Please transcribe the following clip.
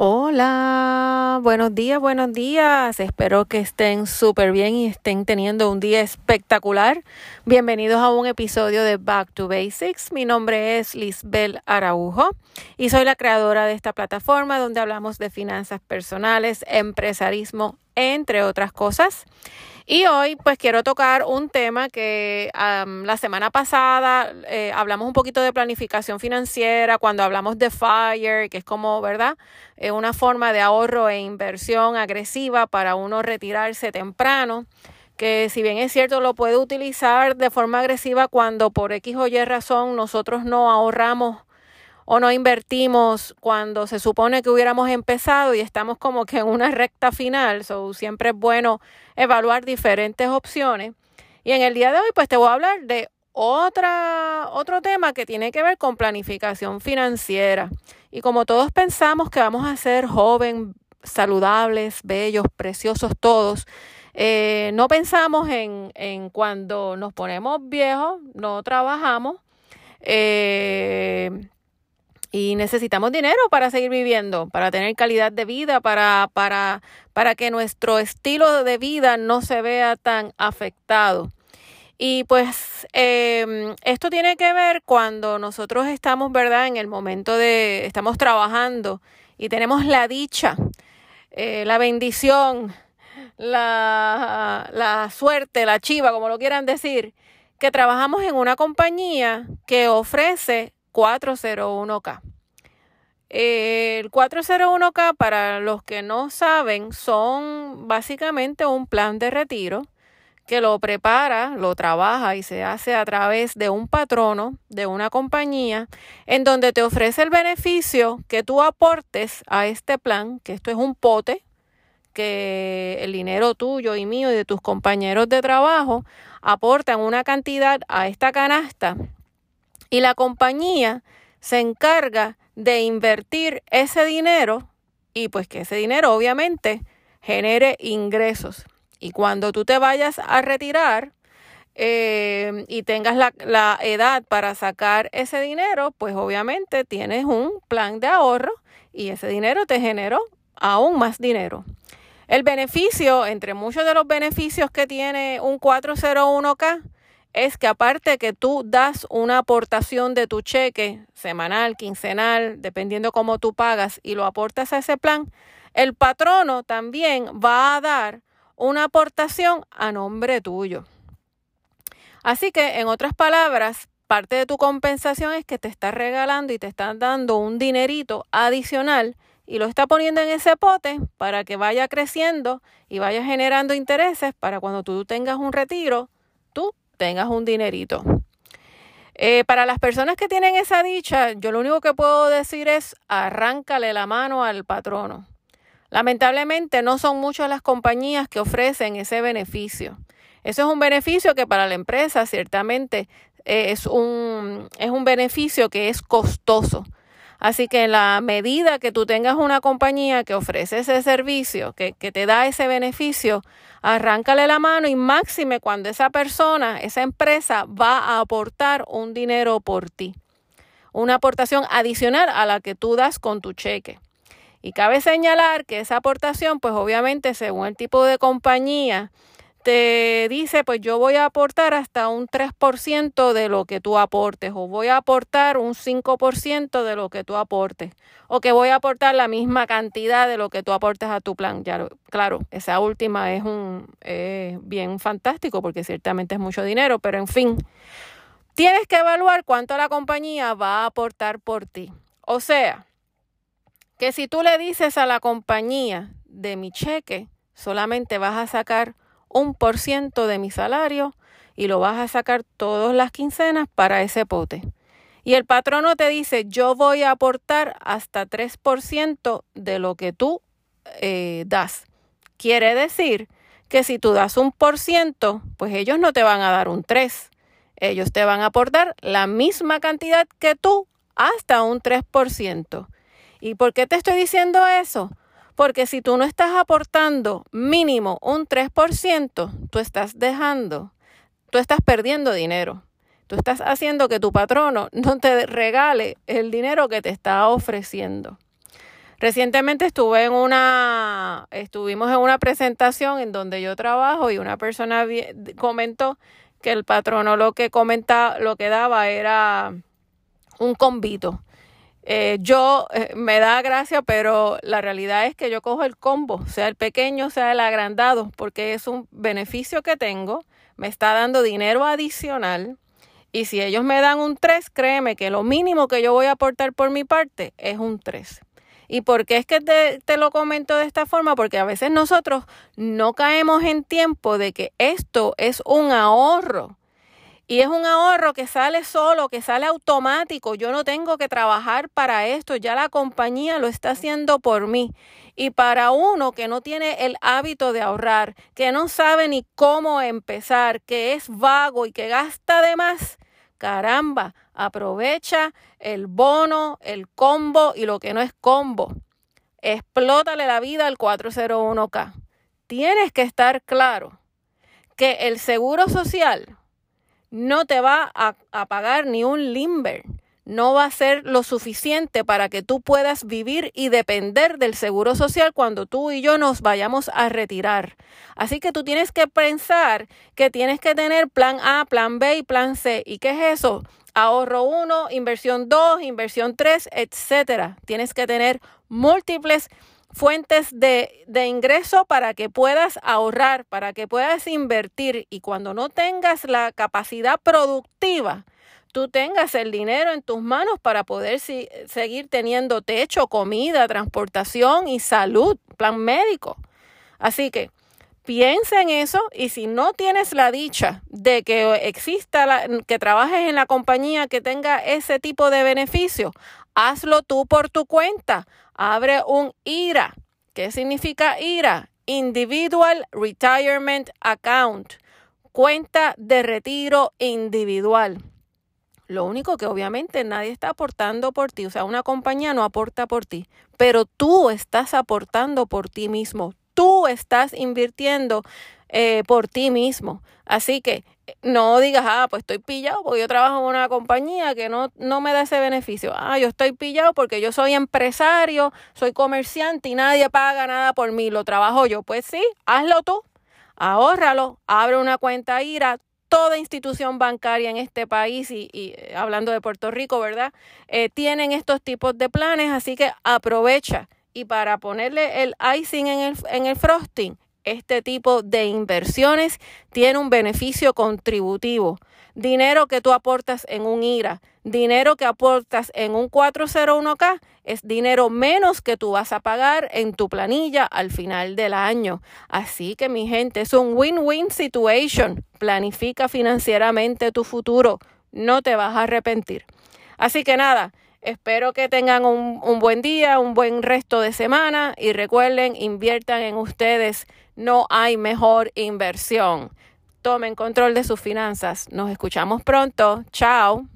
Hola, buenos días, buenos días. Espero que estén súper bien y estén teniendo un día espectacular. Bienvenidos a un episodio de Back to Basics. Mi nombre es Lisbel Araujo y soy la creadora de esta plataforma donde hablamos de finanzas personales, empresarismo, entre otras cosas. Y hoy pues quiero tocar un tema que la semana pasada eh, hablamos un poquito de planificación financiera, cuando hablamos de FIRE, que es como, ¿verdad? Una forma de ahorro e inversión agresiva para uno retirarse temprano que si bien es cierto lo puede utilizar de forma agresiva cuando por X o Y razón nosotros no ahorramos o no invertimos cuando se supone que hubiéramos empezado y estamos como que en una recta final. So, siempre es bueno evaluar diferentes opciones. Y en el día de hoy, pues te voy a hablar de otra, otro tema que tiene que ver con planificación financiera. Y como todos pensamos que vamos a ser jóvenes, saludables, bellos, preciosos todos, eh, no pensamos en, en, cuando nos ponemos viejos, no trabajamos. Eh, y necesitamos dinero para seguir viviendo, para tener calidad de vida, para, para, para que nuestro estilo de vida no se vea tan afectado. Y pues em, esto tiene que ver cuando nosotros estamos, ¿verdad? En el momento de, estamos trabajando y tenemos la dicha, eh, la bendición, la, la suerte, la chiva, como lo quieran decir, que trabajamos en una compañía que ofrece 401k. El 401k, para los que no saben, son básicamente un plan de retiro que lo prepara, lo trabaja y se hace a través de un patrono de una compañía en donde te ofrece el beneficio que tú aportes a este plan, que esto es un pote, que el dinero tuyo y mío y de tus compañeros de trabajo aportan una cantidad a esta canasta y la compañía se encarga de invertir ese dinero y pues que ese dinero obviamente genere ingresos. Y cuando tú te vayas a retirar eh, y tengas la, la edad para sacar ese dinero, pues obviamente tienes un plan de ahorro y ese dinero te generó aún más dinero. El beneficio, entre muchos de los beneficios que tiene un 401k, es que aparte que tú das una aportación de tu cheque semanal, quincenal, dependiendo cómo tú pagas y lo aportas a ese plan, el patrono también va a dar una aportación a nombre tuyo. Así que, en otras palabras, parte de tu compensación es que te está regalando y te están dando un dinerito adicional y lo está poniendo en ese pote para que vaya creciendo y vaya generando intereses para cuando tú tengas un retiro, tú tengas un dinerito. Eh, para las personas que tienen esa dicha, yo lo único que puedo decir es arráncale la mano al patrono. Lamentablemente no son muchas las compañías que ofrecen ese beneficio. Eso es un beneficio que para la empresa ciertamente eh, es, un, es un beneficio que es costoso. Así que en la medida que tú tengas una compañía que ofrece ese servicio, que, que te da ese beneficio, arráncale la mano y máxime cuando esa persona, esa empresa va a aportar un dinero por ti. Una aportación adicional a la que tú das con tu cheque. Y cabe señalar que esa aportación, pues obviamente según el tipo de compañía, te dice, pues yo voy a aportar hasta un 3% de lo que tú aportes, o voy a aportar un 5% de lo que tú aportes, o que voy a aportar la misma cantidad de lo que tú aportes a tu plan. Ya, claro, esa última es un bien fantástico porque ciertamente es mucho dinero, pero en fin, tienes que evaluar cuánto la compañía va a aportar por ti. O sea, que si tú le dices a la compañía de mi cheque, solamente vas a sacar un por ciento de mi salario y lo vas a sacar todas las quincenas para ese pote. Y el patrono te dice, yo voy a aportar hasta 3% de lo que tú eh, das. Quiere decir que si tú das un por ciento, pues ellos no te van a dar un 3. Ellos te van a aportar la misma cantidad que tú hasta un 3%. ¿Y por qué te estoy diciendo eso? Porque si tú no estás aportando mínimo un 3%, tú estás dejando, tú estás perdiendo dinero. Tú estás haciendo que tu patrono no te regale el dinero que te está ofreciendo. Recientemente estuve en una, estuvimos en una presentación en donde yo trabajo y una persona comentó que el patrono lo que comentaba, lo que daba era un convito. Eh, yo eh, me da gracia, pero la realidad es que yo cojo el combo, sea el pequeño, sea el agrandado, porque es un beneficio que tengo, me está dando dinero adicional. Y si ellos me dan un 3, créeme que lo mínimo que yo voy a aportar por mi parte es un 3. ¿Y por qué es que te, te, lo comento de esta forma? Porque a veces nosotros no caemos en tiempo de que esto es un ahorro. Y es un ahorro que sale solo, que sale automático. Yo no tengo que trabajar para esto. Ya la compañía lo está haciendo por mí. Y para uno que no tiene el hábito de ahorrar, que no sabe ni cómo empezar, que es vago y que gasta de más, caramba, aprovecha el bono, el combo y lo que no es combo. Explótale la vida al 401k. Tienes que estar claro que el seguro social no te va a, pagar ni un limber no va a ser lo suficiente para que tú puedas vivir y depender del seguro social cuando tú y yo nos vayamos a retirar. Así que tú tienes que pensar que tienes que tener plan A, plan B y plan C. ¿Y qué es eso? Ahorro 1, inversión 2, inversión 3, etcétera. Tienes que tener múltiples fuentes de, de, ingreso para que puedas ahorrar, para que puedas invertir y cuando no tengas la capacidad productiva, tú tengas el dinero en tus manos para poder seguir teniendo techo, comida, transportación y salud, plan médico. Así que piensa en eso y si no tienes la dicha de que exista, que trabajes en la compañía que tenga ese tipo de beneficio, hazlo tú por tu cuenta. Abre un IRA. ¿Qué significa IRA? Individual Retirement Account. Cuenta de retiro individual. Lo único que obviamente nadie está aportando por ti, o sea, una compañía no aporta por ti, pero tú estás aportando por ti mismo, tú estás invirtiendo eh, por ti mismo. Así que eh, no digas, ah, pues estoy pillado porque yo trabajo en una compañía que no, no me da ese beneficio. Ah, yo estoy pillado porque yo soy empresario, soy comerciante y nadie paga nada por mí, lo trabajo yo. Pues sí, hazlo tú, ahórralo, abre una cuenta IRA, toda institución bancaria en este país y, eh, hablando de Puerto Rico, ¿verdad? Tienen estos tipos de planes, así que aprovecha. Y para ponerle el icing en el, en el frosting, este tipo de inversiones tiene un beneficio contributivo. Dinero que tú aportas en un IRA, dinero que aportas en un 401k es dinero menos que tú vas a pagar en tu planilla al final del año. Así que mi gente, es un win-win situation. Planifica financieramente tu futuro. No te vas a arrepentir. Así que nada, espero que tengan un, buen día, un buen resto de semana y recuerden, inviertan en ustedes. No hay mejor inversión. Tomen control de sus finanzas. Nos escuchamos pronto. Chao.